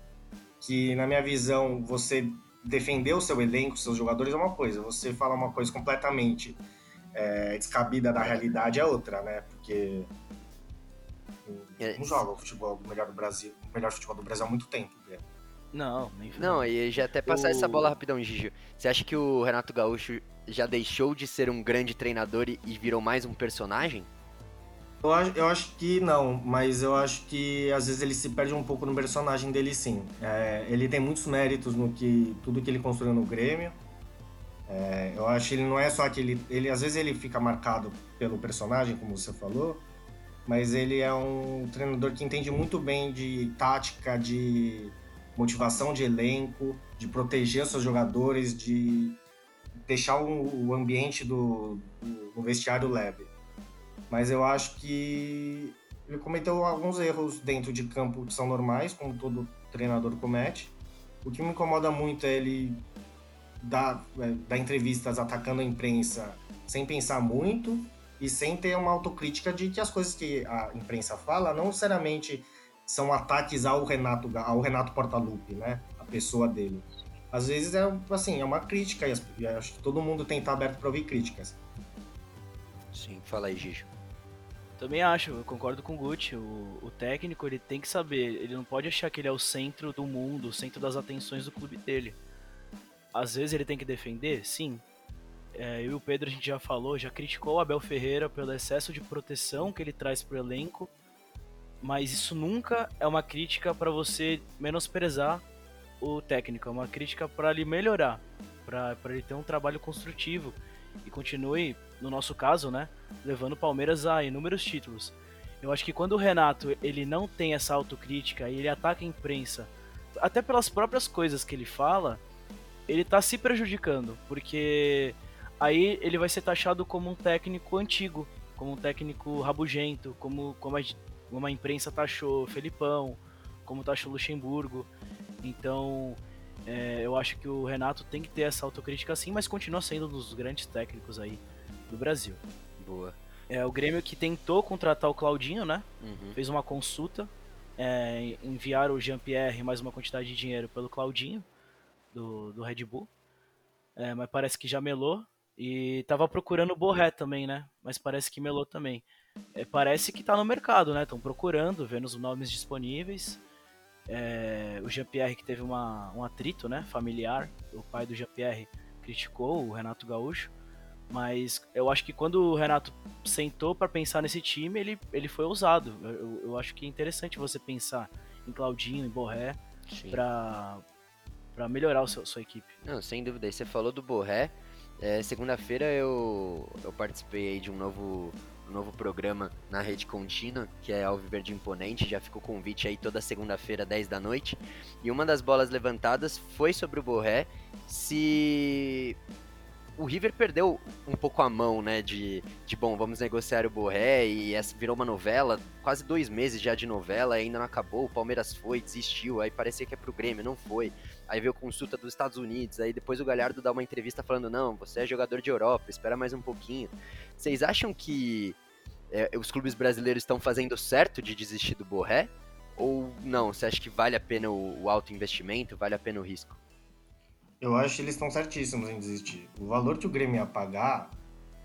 que na minha visão você defender o seu elenco, seus jogadores é uma coisa, você fala uma coisa completamente é, descabida da realidade é outra, né? Porque não joga o futebol o melhor do Brasil, o melhor futebol do Brasil há muito tempo. Né? Não, nem Não, e já até passar essa bola rapidão, Gigi. Você acha que o Renato Gaúcho já deixou de ser um grande treinador e virou mais um personagem? Eu acho, eu acho que não, mas eu acho que às vezes ele se perde um pouco no personagem dele sim. É, ele tem muitos méritos no que tudo que ele construiu no Grêmio. É, eu acho que ele não é só aquele. Ele, às vezes ele fica marcado pelo personagem, como você falou, mas ele é um treinador que entende muito bem de tática, de motivação de elenco, de proteger seus jogadores, de deixar o, ambiente do, do, vestiário leve. Mas eu acho que ele cometeu alguns erros dentro de campo que são normais, como todo treinador comete. O que me incomoda muito é ele dar, é, dar entrevistas atacando a imprensa sem pensar muito e sem ter uma autocrítica de que as coisas que a imprensa fala não necessariamente são ataques ao Renato, ao Renato Portaluppi, né? A pessoa dele. Às vezes é assim, é uma crítica e acho que todo mundo tem que estar aberto para ouvir críticas. Sim, fala aí, Gijo. Também acho, eu concordo com o Gucci. O, o, técnico ele tem que saber, ele não pode achar que ele é o centro do mundo, o centro das atenções do clube dele. Às vezes ele tem que defender, sim. É, eu e o Pedro a gente já falou, já criticou o Abel Ferreira pelo excesso de proteção que ele traz pro elenco mas isso nunca é uma crítica para você menosprezar o técnico, é uma crítica para ele melhorar, para ele ter um trabalho construtivo e continue, no nosso caso, né, levando o Palmeiras a inúmeros títulos. Eu acho que quando o Renato ele não tem essa autocrítica e ele ataca a imprensa, até pelas próprias coisas que ele fala, ele tá se prejudicando, porque aí ele vai ser taxado como um técnico antigo, como um técnico rabugento, como, como a, como a imprensa taxou Felipão, como taxou Luxemburgo. Então, é, eu acho que o Renato tem que ter essa autocrítica sim, mas continua sendo um dos grandes técnicos aí do Brasil. Boa. É o Grêmio que tentou contratar o Claudinho, né? Uhum. Fez uma consulta, é, enviaram o Jean-Pierre mais uma quantidade de dinheiro pelo Claudinho, do, do Red Bull. É, mas parece que já melou. E tava procurando o Borré também, né? Mas parece que melou também é, parece que está no mercado, né? Estão procurando, vendo os nomes disponíveis. É, o Jean-Pierre que teve uma, um atrito né, familiar, o pai do Jean-Pierre criticou o Renato Gaúcho, mas eu acho que quando o Renato sentou para pensar nesse time, ele, ele foi ousado. Eu, eu acho que é interessante você pensar em Claudinho, em Borré, para melhorar a sua, sua equipe. Não, sem dúvida. E você falou do Borré. É, Segunda-feira eu, eu participei de um novo um novo programa na rede contínua, que é Alviverde Imponente, já ficou convite aí toda segunda-feira, 10 da noite. E uma das bolas levantadas foi sobre o Borré, se o River perdeu um pouco a mão, né, de, de bom, vamos negociar o Borré, e essa virou uma novela, quase dois meses já de novela, ainda não acabou, o Palmeiras foi, desistiu, aí parecia que é pro Grêmio, não foi. Aí veio consulta dos Estados Unidos, aí depois o Galhardo dá uma entrevista falando, não, você é jogador de Europa, espera mais um pouquinho. Vocês acham que é, os clubes brasileiros estão fazendo certo de desistir do Borré? Ou não? Você acha que vale a pena o, o alto investimento, vale a pena o risco? Eu acho que eles estão certíssimos em desistir. O valor que o Grêmio ia pagar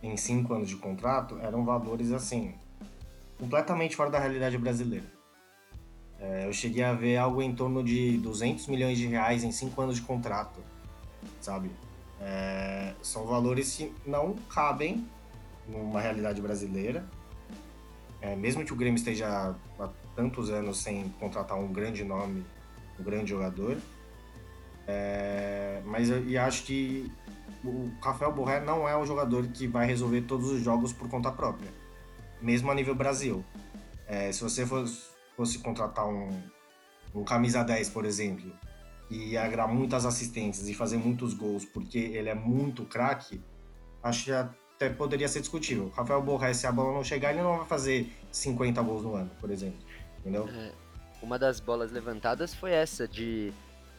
em cinco anos de contrato eram valores assim, completamente fora da realidade brasileira. É, eu cheguei a ver algo em torno de 200 milhões de reais em cinco anos de contrato, sabe? É, são valores que não cabem numa realidade brasileira. É, mesmo que o Grêmio esteja há tantos anos sem contratar um grande nome, um grande jogador. É, mas eu acho que o Rafael Borré não é um jogador que vai resolver todos os jogos por conta própria, mesmo a nível Brasil. É, se você fosse, fosse contratar um, um camisa 10, por exemplo, e agrar muitas assistências e fazer muitos gols porque ele é muito craque, acho que até poderia ser discutível. Rafael Borré, se a bola não chegar, ele não vai fazer 50 gols no ano, por exemplo. Entendeu? É, uma das bolas levantadas foi essa, de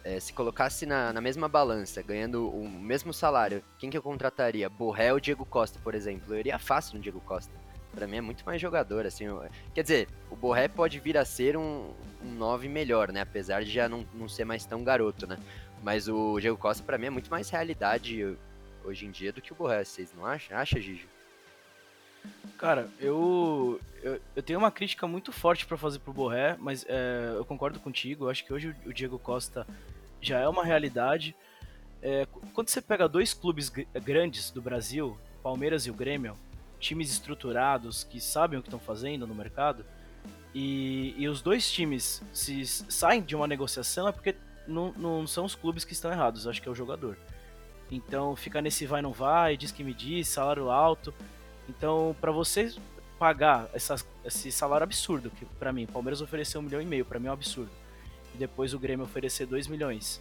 é, se colocasse na, na mesma balança, ganhando o mesmo salário, quem que eu contrataria? Borré ou Diego Costa, por exemplo? Eu iria fácil no Diego Costa. Pra mim é muito mais jogador, assim. Quer dizer, o Borré pode vir a ser um, um 9 melhor, né? Apesar de já não, não ser mais tão garoto, né? Mas o Diego Costa, pra mim, é muito mais realidade hoje em dia do que o Borré, vocês não acham? Acha, Gigi? Cara, eu, eu, eu, tenho uma crítica muito forte para fazer pro Borré, mas é, eu concordo contigo. Eu acho que hoje o Diego Costa já é uma realidade. É, quando você pega dois clubes grandes do Brasil, Palmeiras e o Grêmio, times estruturados que sabem o que estão fazendo no mercado, e, e, os dois times se saem de uma negociação é porque não, não são os clubes que estão errados, acho que é o jogador. Então fica nesse vai não vai, diz que me diz, salário alto. Então, para você pagar esse salário absurdo, que para mim, o Palmeiras ofereceu um milhão e meio, para mim é um absurdo. E depois o Grêmio oferecer 2 milhões.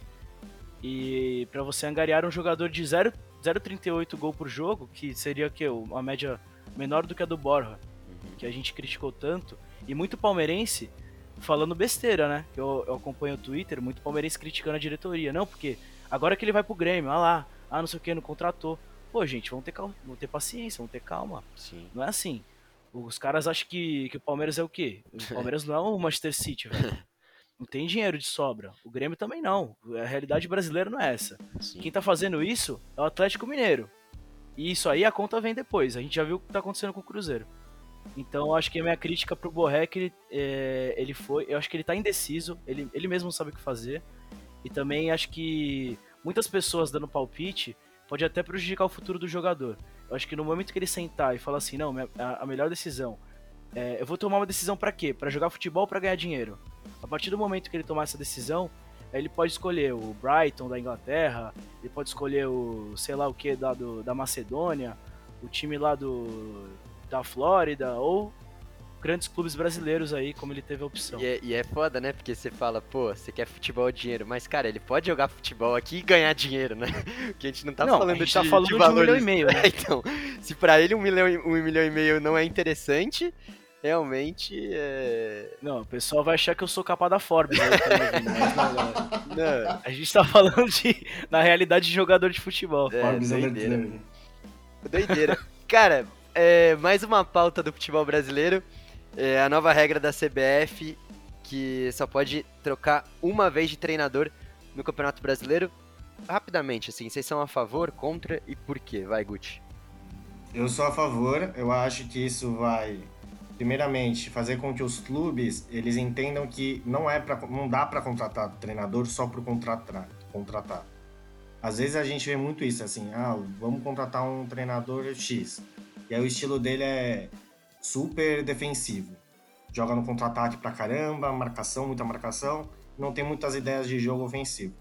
E para você angariar um jogador de 0,38 gol por jogo, que seria que uma média menor do que a do Borja, uhum. que a gente criticou tanto, e muito palmeirense falando besteira, né? Eu, eu acompanho o Twitter, muito palmeirense criticando a diretoria. Não, porque agora que ele vai pro Grêmio, ah lá, ah não sei o que, não contratou. Pô, gente, vamos ter, calma, vamos ter paciência, vamos ter calma. Sim. Não é assim. Os caras acham que, que o Palmeiras é o quê? O Palmeiras não é o Manchester City, velho. Não tem dinheiro de sobra. O Grêmio também não. A realidade brasileira não é essa. Sim. Quem tá fazendo isso é o Atlético Mineiro. E isso aí a conta vem depois. A gente já viu o que tá acontecendo com o Cruzeiro. Então eu acho que a minha crítica pro Borré é que ele, é, ele foi. Eu acho que ele tá indeciso. Ele, ele mesmo sabe o que fazer. E também acho que muitas pessoas dando palpite pode até prejudicar o futuro do jogador. Eu acho que no momento que ele sentar e falar assim, não, a, a melhor decisão, é, eu vou tomar uma decisão para quê? Para jogar futebol para ganhar dinheiro. A partir do momento que ele tomar essa decisão, ele pode escolher o Brighton da Inglaterra, ele pode escolher o sei lá o que da, do, da Macedônia, o time lá do da Flórida ou grandes clubes brasileiros aí, como ele teve a opção. E é, e é foda, né? Porque você fala, pô, você quer futebol dinheiro, mas cara, ele pode jogar futebol aqui e ganhar dinheiro, né? Porque a gente não tá não, falando a gente de, tá falando de, de um milhão e meio, né? então, se para ele um milhão, um milhão e meio não é interessante, realmente é... Não, o pessoal vai achar que eu sou capa da Forbes tá mas não, não, A gente tá falando de, na realidade, de jogador de futebol. É, Forbes é doideira. doideira. Cara, é, mais uma pauta do futebol brasileiro. É a nova regra da CBF que só pode trocar uma vez de treinador no Campeonato Brasileiro. Rapidamente, assim, vocês são a favor, contra e por quê? Vai, Gucci. Eu sou a favor, eu acho que isso vai primeiramente fazer com que os clubes eles entendam que não é para não dá para contratar treinador só por contratar, contratar. Às vezes a gente vê muito isso assim, ah, vamos contratar um treinador X. E aí o estilo dele é super defensivo. Joga no contra-ataque pra caramba, marcação, muita marcação, não tem muitas ideias de jogo ofensivo.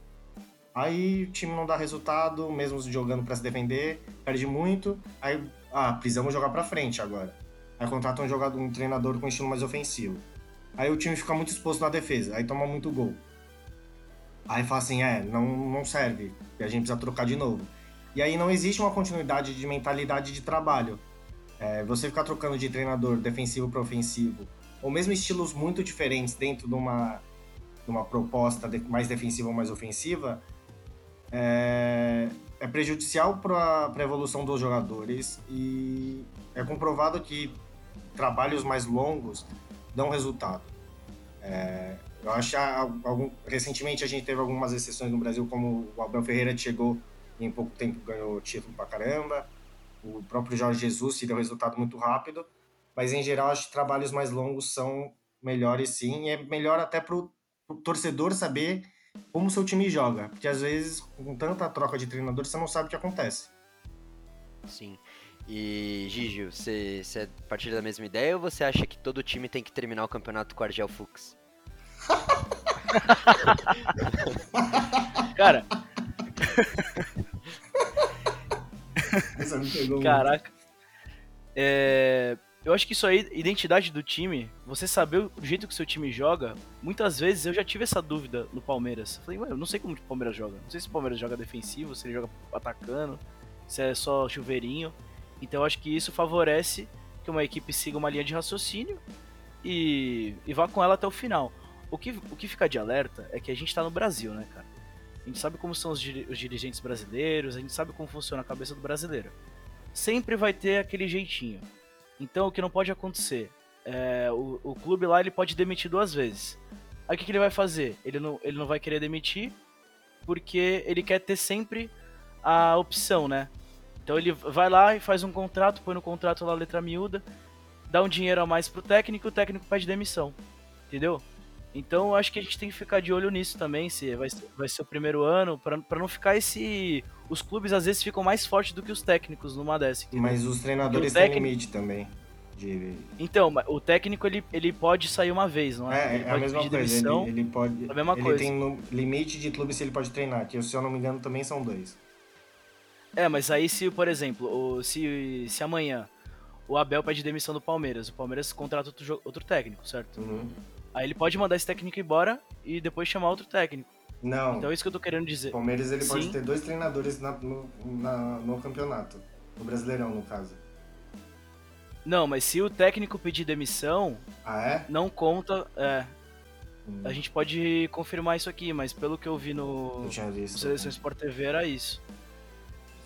Aí o time não dá resultado, mesmo jogando para se defender, perde muito. Aí, ah, precisamos jogar para frente agora. Aí contrata um jogador, um treinador com estilo mais ofensivo. Aí o time fica muito exposto na defesa, aí toma muito gol. Aí fala assim, é, não, não serve, e a gente precisa trocar de novo. E aí não existe uma continuidade de mentalidade de trabalho. É, você ficar trocando de treinador defensivo para ofensivo, ou mesmo estilos muito diferentes dentro de uma, de uma proposta mais defensiva ou mais ofensiva, é, é prejudicial para a evolução dos jogadores e é comprovado que trabalhos mais longos dão resultado. É, eu acho algum, recentemente a gente teve algumas exceções no Brasil, como o Abel Ferreira chegou e em pouco tempo ganhou título pra caramba. O próprio Jorge Jesus se deu resultado muito rápido, mas em geral acho que trabalhos mais longos são melhores sim, e é melhor até para o torcedor saber como seu time joga, porque às vezes com tanta troca de treinador você não sabe o que acontece. Sim. E Gigi, você, você é partir da mesma ideia ou você acha que todo time tem que terminar o campeonato com Argel Fux? Cara, Essa me pegou muito. caraca. É, eu acho que isso aí, identidade do time, você saber o jeito que seu time joga, muitas vezes eu já tive essa dúvida no Palmeiras. Falei, ué, eu não sei como o Palmeiras joga. Não sei se o Palmeiras joga defensivo, se ele joga atacando, se é só chuveirinho. Então acho que isso favorece que uma equipe siga uma linha de raciocínio e, e vá com ela até o final. O que, o que fica de alerta é que a gente tá no Brasil, né, cara? A gente sabe como são os, diri- os dirigentes brasileiros, a gente sabe como funciona a cabeça do brasileiro. Sempre vai ter aquele jeitinho. Então o que não pode acontecer? É, o, o clube lá ele pode demitir duas vezes. Aí o que, que ele vai fazer? Ele não, ele não vai querer demitir porque ele quer ter sempre a opção, né? Então ele vai lá e faz um contrato, põe no contrato lá a letra miúda, dá um dinheiro a mais pro técnico, o técnico pede demissão. Entendeu? Então eu acho que a gente tem que ficar de olho nisso também, se vai ser, vai ser o primeiro ano, pra pra não ficar esse. Os clubes às vezes ficam mais fortes do que os técnicos numa dessa. entendeu? Mas os treinadores técnico- têm limite também. De... Então, o técnico ele, ele pode sair uma vez, não é? É, ele é a mesma coisa. demissão. Ele, ele pode. a mesma ele coisa. tem limite de clube se ele pode treinar, que se eu não me engano também são dois. É, mas aí se, por exemplo, o, se, se amanhã o Abel pede demissão do Palmeiras, o Palmeiras contrata outro, outro técnico, certo? Uhum. Aí ele pode mandar esse técnico embora e depois chamar outro técnico. Não. Então é isso que eu tô querendo O dizer. Palmeiras ele pode Sim. ter dois treinadores na- no, na- no campeonato. No Brasileirão, no caso. Não, mas se o técnico pedir demissão, Ah, é? não conta. É, Hum, a gente pode confirmar isso aqui, mas pelo que eu vi no, tinha no. Seleção Sport TV era isso.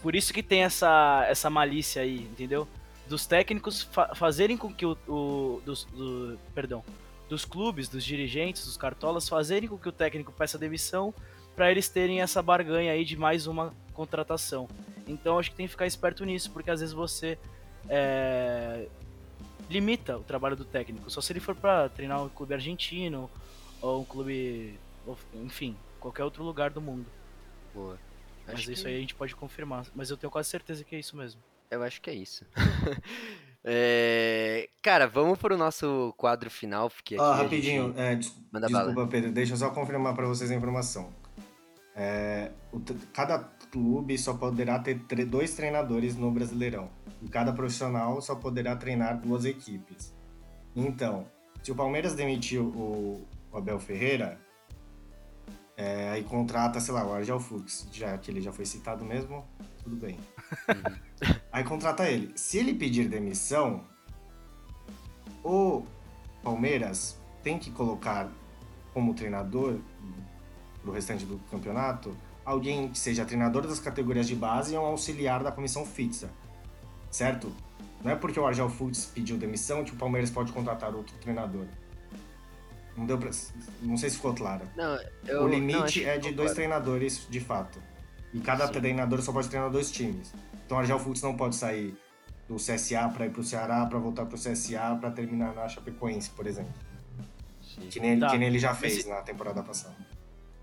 Por isso que tem essa, essa malícia aí, entendeu? Dos técnicos fa- fazerem com que o. o- dos, do, perdão. Dos clubes, dos dirigentes, dos cartolas, fazerem com que o técnico peça demissão para eles terem essa barganha aí de mais uma contratação. Então acho que tem que ficar esperto nisso, porque às vezes você é, limita o trabalho do técnico. Só se ele for para treinar um clube argentino ou um clube, enfim, qualquer outro lugar do mundo. Boa. Mas Acho isso que- aí a gente pode confirmar. Mas eu tenho quase certeza que é isso mesmo. Eu acho que é isso. É, Cara, vamos pro nosso quadro final, porque Ó, aqui a rapidinho, gente- é, des- Manda desculpa, bala. Pedro, deixa eu só confirmar para vocês a informação. É, o cada clube só poderá ter tre- dois treinadores no Brasileirão. E cada profissional só poderá treinar duas equipes. Então, se o Palmeiras demitiu o, o Abel Ferreira, é, aí contrata, sei lá, o Argel Fux, já que ele já foi citado mesmo, tudo bem. Aí contrata ele. Se ele pedir demissão, o Palmeiras tem que colocar como treinador pro restante do campeonato alguém que seja treinador das categorias de base e um auxiliar da comissão fixa. Certo? Não é porque o Argel Futs pediu demissão que o Palmeiras pode contratar outro treinador. Não deu pra... Não sei se ficou claro. Não, eu, o não, limite que é de dois claro. treinadores de fato. E cada Sim. treinador só pode treinar dois times. Então o Argel Futs não pode sair do CSA para ir pro Ceará, para voltar pro CSA, para terminar na Chapecoense, por exemplo. Sim. Que nem, Tá. que nem ele já fez na temporada passada.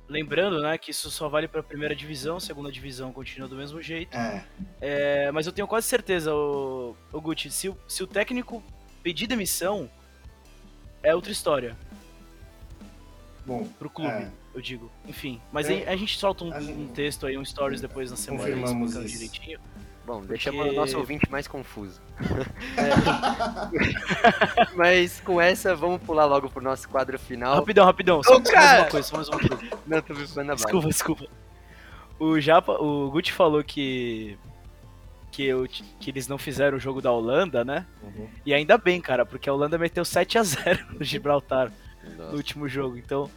Lembrando, né, que isso só vale pra primeira divisão, segunda divisão continua do mesmo jeito. É, É, mas eu tenho quase certeza, o, o Gucci, se o, se o técnico pedir demissão, é outra história bom, pro clube, É. eu digo. Enfim, mas É. aí a gente solta um, gente- um texto aí, um stories depois na semana Confirmamos explicando isso. direitinho. Bom, Porque- deixamos o nosso ouvinte mais confuso. Mas com essa, vamos pular logo pro nosso quadro final. Rapidão, rapidão, só, Ô, só mais uma coisa, só mais uma coisa. Não, tô me falando. Desculpa, desculpa. O Japa, o Gucci falou que que, eu, que eles não fizeram o jogo da Holanda, né? uhum. E ainda bem, cara, porque a Holanda meteu 7 a 0 no Gibraltar no Nossa. último jogo. Então,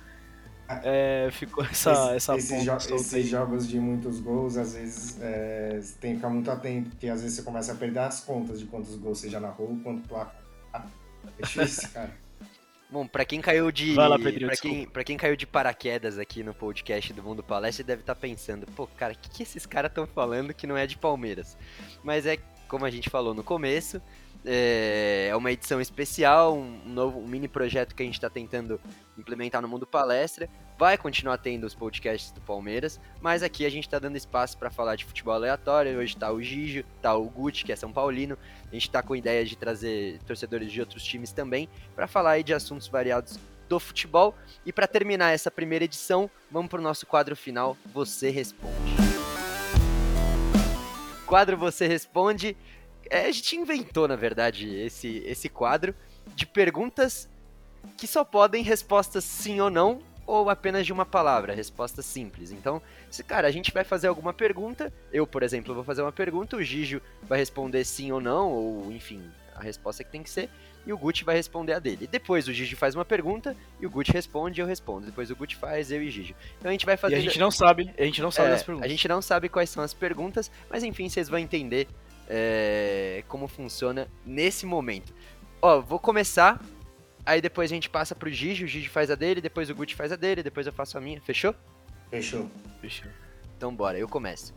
é, ficou essa, Esse- essa esses, ponta jo- esses aí. jogos de muitos gols, às vezes, é, você tem que ficar muito atento, porque às vezes você começa a perder as contas de quantos gols você já narrou, quanto placa. É difícil, cara. Bom, pra quem caiu de. Vai lá, Pedrinho, pra, quem, pra quem caiu de paraquedas aqui no podcast do Mundo Palestra, deve estar pensando, pô, cara, o que, que esses caras estão falando que não é de Palmeiras? Mas é como a gente falou no começo, é, é uma edição especial, um, novo, um mini projeto que a gente está tentando implementar no Mundo Palestra. Vai continuar tendo os podcasts do Palmeiras, mas aqui a gente está dando espaço para falar de futebol aleatório. Hoje tá o Gijo, tá o Gucci, que é São Paulino. A gente tá com ideia de trazer torcedores de outros times também, para falar de assuntos variados do futebol. E para terminar essa primeira edição, vamos para o nosso quadro final, Você Responde. Quadro Você Responde. É, a gente inventou, na verdade, esse, esse quadro de perguntas que só podem respostas sim ou não, ou apenas de uma palavra, resposta simples. Então, se, cara, a gente vai fazer alguma pergunta, eu, por exemplo, vou fazer uma pergunta, o Gijo vai responder sim ou não, ou enfim, a resposta que tem que ser, e o Gucci vai responder a dele. Depois o Gijo faz uma pergunta, e o Gucci responde e eu respondo. Depois o Gucci faz, eu e o Gijo. Então a gente vai fazer. E a gente não sabe, a gente não sabe é, as perguntas. A gente não sabe quais são as perguntas, mas enfim, vocês vão entender é, como funciona nesse momento. Ó, vou começar Aí depois a gente passa pro Gigi, o Gigi faz a dele, depois o Gucci faz a dele, depois eu faço a minha. Fechou? Fechou. Fechou. Então bora, eu começo.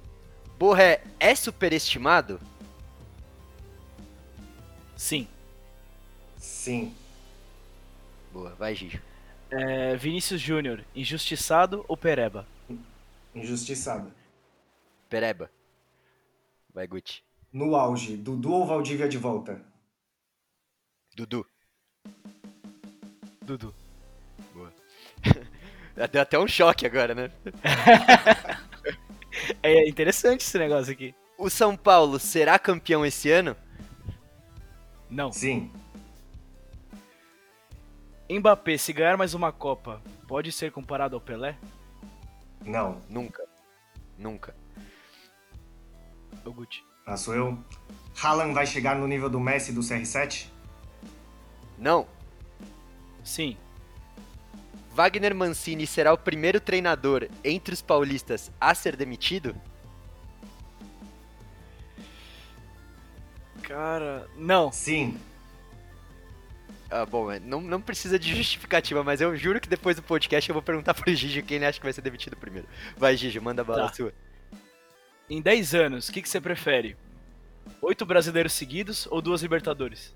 Borré é superestimado? Sim. Sim. Boa, vai Gigi. É, Vinícius Júnior, injustiçado ou pereba? Injustiçado. Pereba. Vai Gucci. No auge, Dudu ou Valdívia de volta? Dudu. Dudu. Boa. Deu até um choque agora, né? é interessante esse negócio aqui. O São Paulo será campeão esse ano? Não. Sim. Mbappé, se ganhar mais uma Copa, pode ser comparado ao Pelé? Não. Nunca. Nunca. O Gucci. Ah, sou eu. Haaland vai chegar no nível do Messi do CR7? Não. Sim. Wagner Mancini será o primeiro treinador entre os paulistas a ser demitido? Cara, não. Sim. Ah, bom, é, não, não precisa de justificativa, mas eu juro que depois do podcast eu vou perguntar pro Gigi quem ele acha que vai ser demitido primeiro. Vai, Gigi, manda a bala Tá. sua. Em 10 anos, o que, que você prefere? Oito brasileiros seguidos ou duas Libertadores?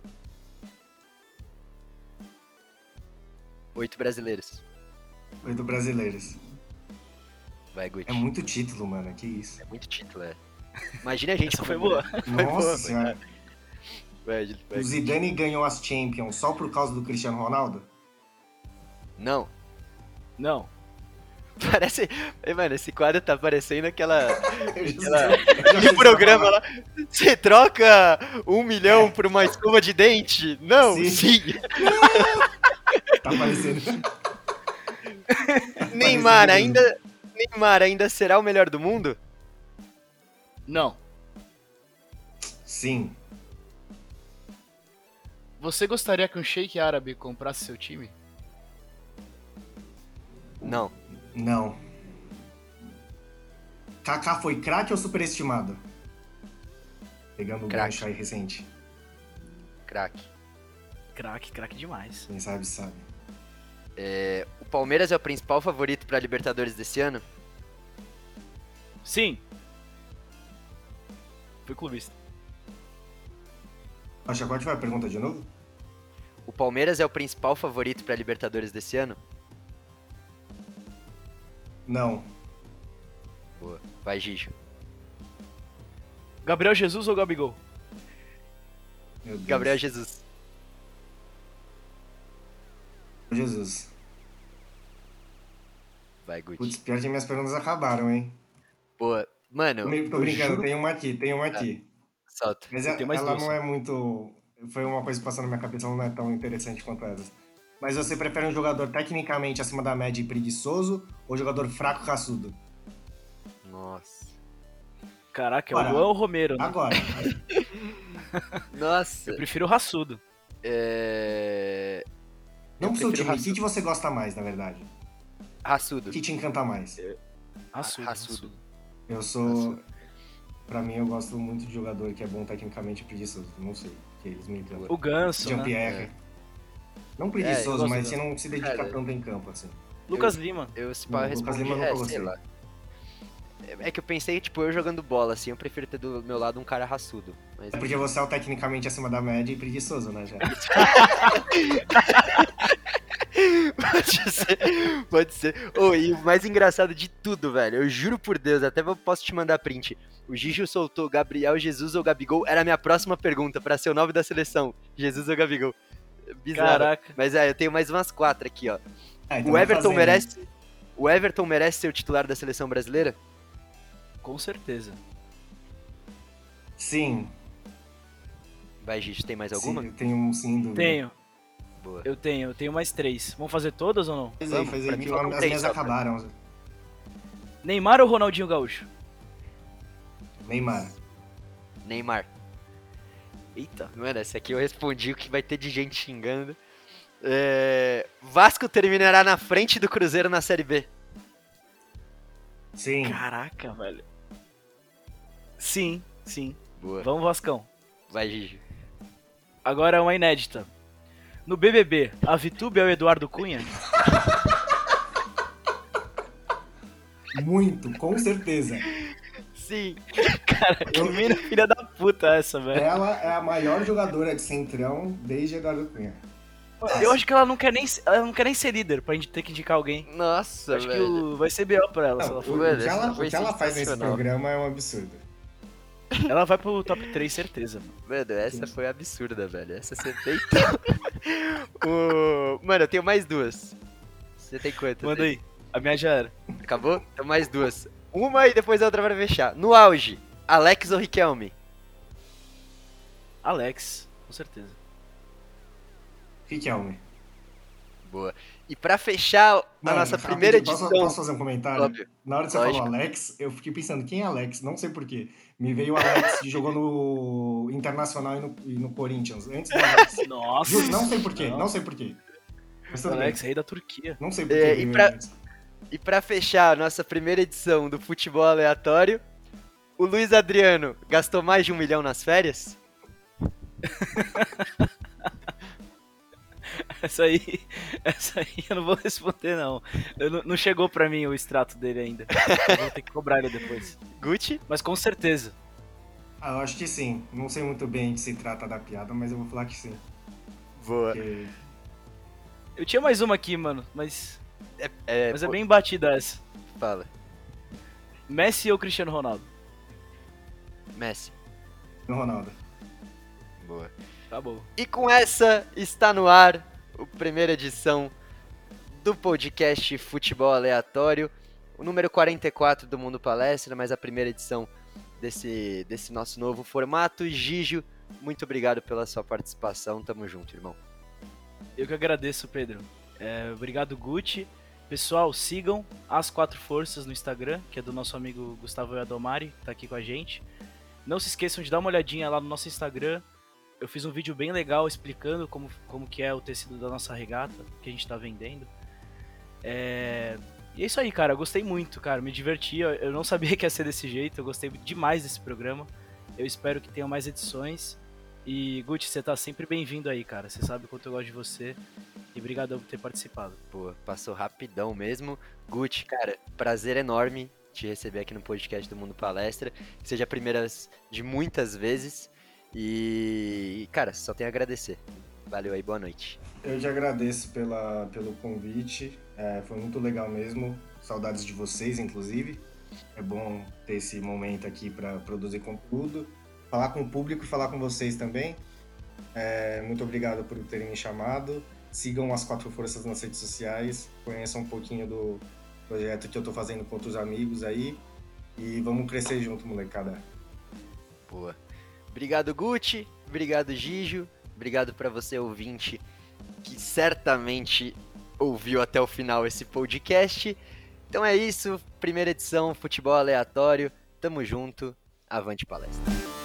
Oito brasileiros. Oito brasileiros. Vai, Gucci. É muito título, mano. Que isso. É muito título, é. Imagina a gente Essa foi boa. Nossa senhora. Vai, vai. O Zidane ganhou as Champions só por causa do Cristiano Ronaldo? Não. Não. Parece. Mano, esse quadro tá parecendo aquela. Aquela... programa lá. Você troca um milhão por uma escova de dente? Não, Sim. sim. Tá parecendo. Neymar parecendo ainda. Neymar ainda será o melhor do mundo? Não. Sim. Você gostaria que um sheik árabe comprasse seu time? Não. Não. Kaká foi craque ou superestimado? Pegando o gancho aí recente. Craque. Craque, craque demais. Quem sabe, sabe. É, o Palmeiras é o principal favorito pra Libertadores desse ano? Sim. Fui clubista. Acho que vai a pergunta de novo? O Palmeiras é o principal favorito pra Libertadores desse ano? Não. Boa. Vai, Gijo. Gabriel Jesus ou Gabigol? Meu Deus. Gabriel Jesus. Jesus. Vai, Gucci. Putz, pior que minhas perguntas acabaram, hein? Boa. Mano, Tô, tô brincando, juro- tem uma aqui, tem uma aqui. Solta. Mas Eu ela duas. não é muito. Foi uma coisa que passou na minha cabeça, ela não é tão interessante quanto essas. Mas você prefere um jogador tecnicamente acima da média e preguiçoso ou um jogador fraco e raçudo? Nossa. Caraca, é o Luan ou o Romero, né? Agora, Nossa. Eu prefiro o raçudo. É... não pro seu time, o que, que você gosta mais, na verdade? Raçudo. O que te encanta mais? Raçudo. Raçudo. Eu sou. Raçudo. Pra mim, eu gosto muito de jogador que é bom tecnicamente e preguiçoso. Não sei, que eles me encantam. O Ganso, né? Não É, eu preguiçoso, gosto mas se não se dedica Cara, tanto em campo, assim. Lucas Lima. Eu se pá, Lucas respondi, Lima eu nunca é, sei gostei. lá. É- É que eu pensei, tipo, eu jogando bola, assim, eu prefiro ter do meu lado um cara raçudo. Mas É porque você é o tecnicamente acima da média e preguiçoso, né, já? pode ser, pode ser. Oh, e o mais engraçado de tudo, velho, eu juro por Deus, até eu posso te mandar print. O Gijo soltou Gabriel Jesus ou Gabigol, era a minha próxima pergunta pra ser o nome da seleção. Jesus ou Gabigol. Bizarro. Caraca. Mas é, eu tenho mais umas quatro aqui, ó. Ah, então O Everton fazendo. merece. O Everton merece ser o titular da seleção brasileira? Com certeza. Sim. Vai, Gigi, tem mais alguma? Sim, tem um sim dúvida. Tenho, Boa. eu tenho, eu tenho mais três. Vamos fazer todas ou não? Faz aí, Vamos, faz aí que as três minhas acabaram. Neymar ou Ronaldinho Gaúcho? Neymar. Neymar. Eita. Mano, essa aqui eu respondi o que vai ter de gente xingando. É, Vasco terminará na frente do Cruzeiro na Série B. Sim. Caraca, velho. Sim, sim. Boa. Vamos, Vascão. Vai, Gigi. Agora uma inédita. No BBB, a Vitube é o Eduardo Cunha? Muito, com certeza. Sim. Cara, que mina filha da puta essa, velho. Ela é a maior jogadora de centrão desde Eduardo Cunha. Eu acho que ela não quer nem, ela não quer nem ser líder pra gente ter que indicar alguém. Nossa, acho que velho. o- vai ser B.O. pra ela. se Não, ela, o, for. O que ela, o que ela faz nesse programa é um absurdo. ela vai pro top 3, certeza. mano. Mano, essa foi absurda, velho. Essa você deitou. o... Mano, eu tenho mais duas. Você tem quantas? Manda aí. A minha já era. Acabou? Então mais duas. Uma e depois a outra pra fechar. No auge, Alex ou Riquelme? Alex, com certeza. Riquelme. Boa. E pra fechar a Mano, nossa primeira posso- edição... Posso, fazer um comentário? Óbvio. Na hora que você Lógico. falou Alex, eu fiquei pensando, quem é Alex? Não sei porquê. Me veio o Alex que jogou no Internacional e no, e no Corinthians. Antes do Alex. Nossa. Não sei porquê, Não. não, sei porquê. Alex, bem. rei da Turquia. Não sei porquê. É, e pra- Alex. E pra fechar a nossa primeira edição do Futebol Aleatório, o Luiz Adriano gastou mais de um milhão nas férias? Essa aí, essa aí eu não vou responder, não. Eu não, não chegou pra mim o extrato dele ainda. Eu vou ter que cobrar ele depois. Gucci? Mas com certeza. Ah, eu acho que sim. Não sei muito bem de se trata da piada, mas eu vou falar que sim. Boa. Porque Eu tinha mais uma aqui, mano, mas, É, é, mas é pô, bem batida essa. Fala. Messi ou Cristiano Ronaldo? Messi. Ronaldo. Boa. Tá bom. E com essa está no ar a primeira edição do podcast Futebol Aleatório, o número 44 do Mundo Palestra, mas a primeira edição desse, desse nosso novo formato. Gijo, muito obrigado pela sua participação, tamo junto, irmão. Eu que agradeço, Pedro. É, obrigado, Gucci. Pessoal, sigam As Quatro Forças no Instagram, que é do nosso amigo Gustavo Yadomari, que tá aqui com a gente. Não se esqueçam de dar uma olhadinha lá no nosso Instagram. Eu fiz um vídeo bem legal explicando como, como que é o tecido da nossa regata, que a gente tá vendendo. É, E é isso aí, cara. Eu gostei muito, cara. Me diverti. Eu- não sabia que ia ser desse jeito. Eu gostei demais desse programa. Eu espero que tenham mais edições. E, Gucci, você tá sempre bem-vindo aí, cara. Você sabe o quanto eu gosto de você. E obrigadão por ter participado. Pô, passou rapidão mesmo. Gucci, cara, prazer enorme te receber aqui no podcast do Mundo Palestra. Que seja a primeira de muitas vezes. E, cara, só tenho a agradecer. Valeu aí, boa noite. Eu te agradeço pela, pelo convite. É, foi muito legal mesmo. Saudades de vocês, inclusive. É bom ter esse momento aqui para produzir conteúdo, falar com o público e falar com vocês também. É, muito obrigado por terem me chamado. Sigam as Quatro Forças nas redes sociais, conheçam um pouquinho do projeto que eu tô fazendo com outros amigos aí. E vamos crescer junto, molecada. Boa. Obrigado, Gucci. Obrigado, Gijo. Obrigado pra você, ouvinte, que certamente ouviu até o final esse podcast. Então é isso. Primeira edição, futebol aleatório. Tamo junto. Avante palestra.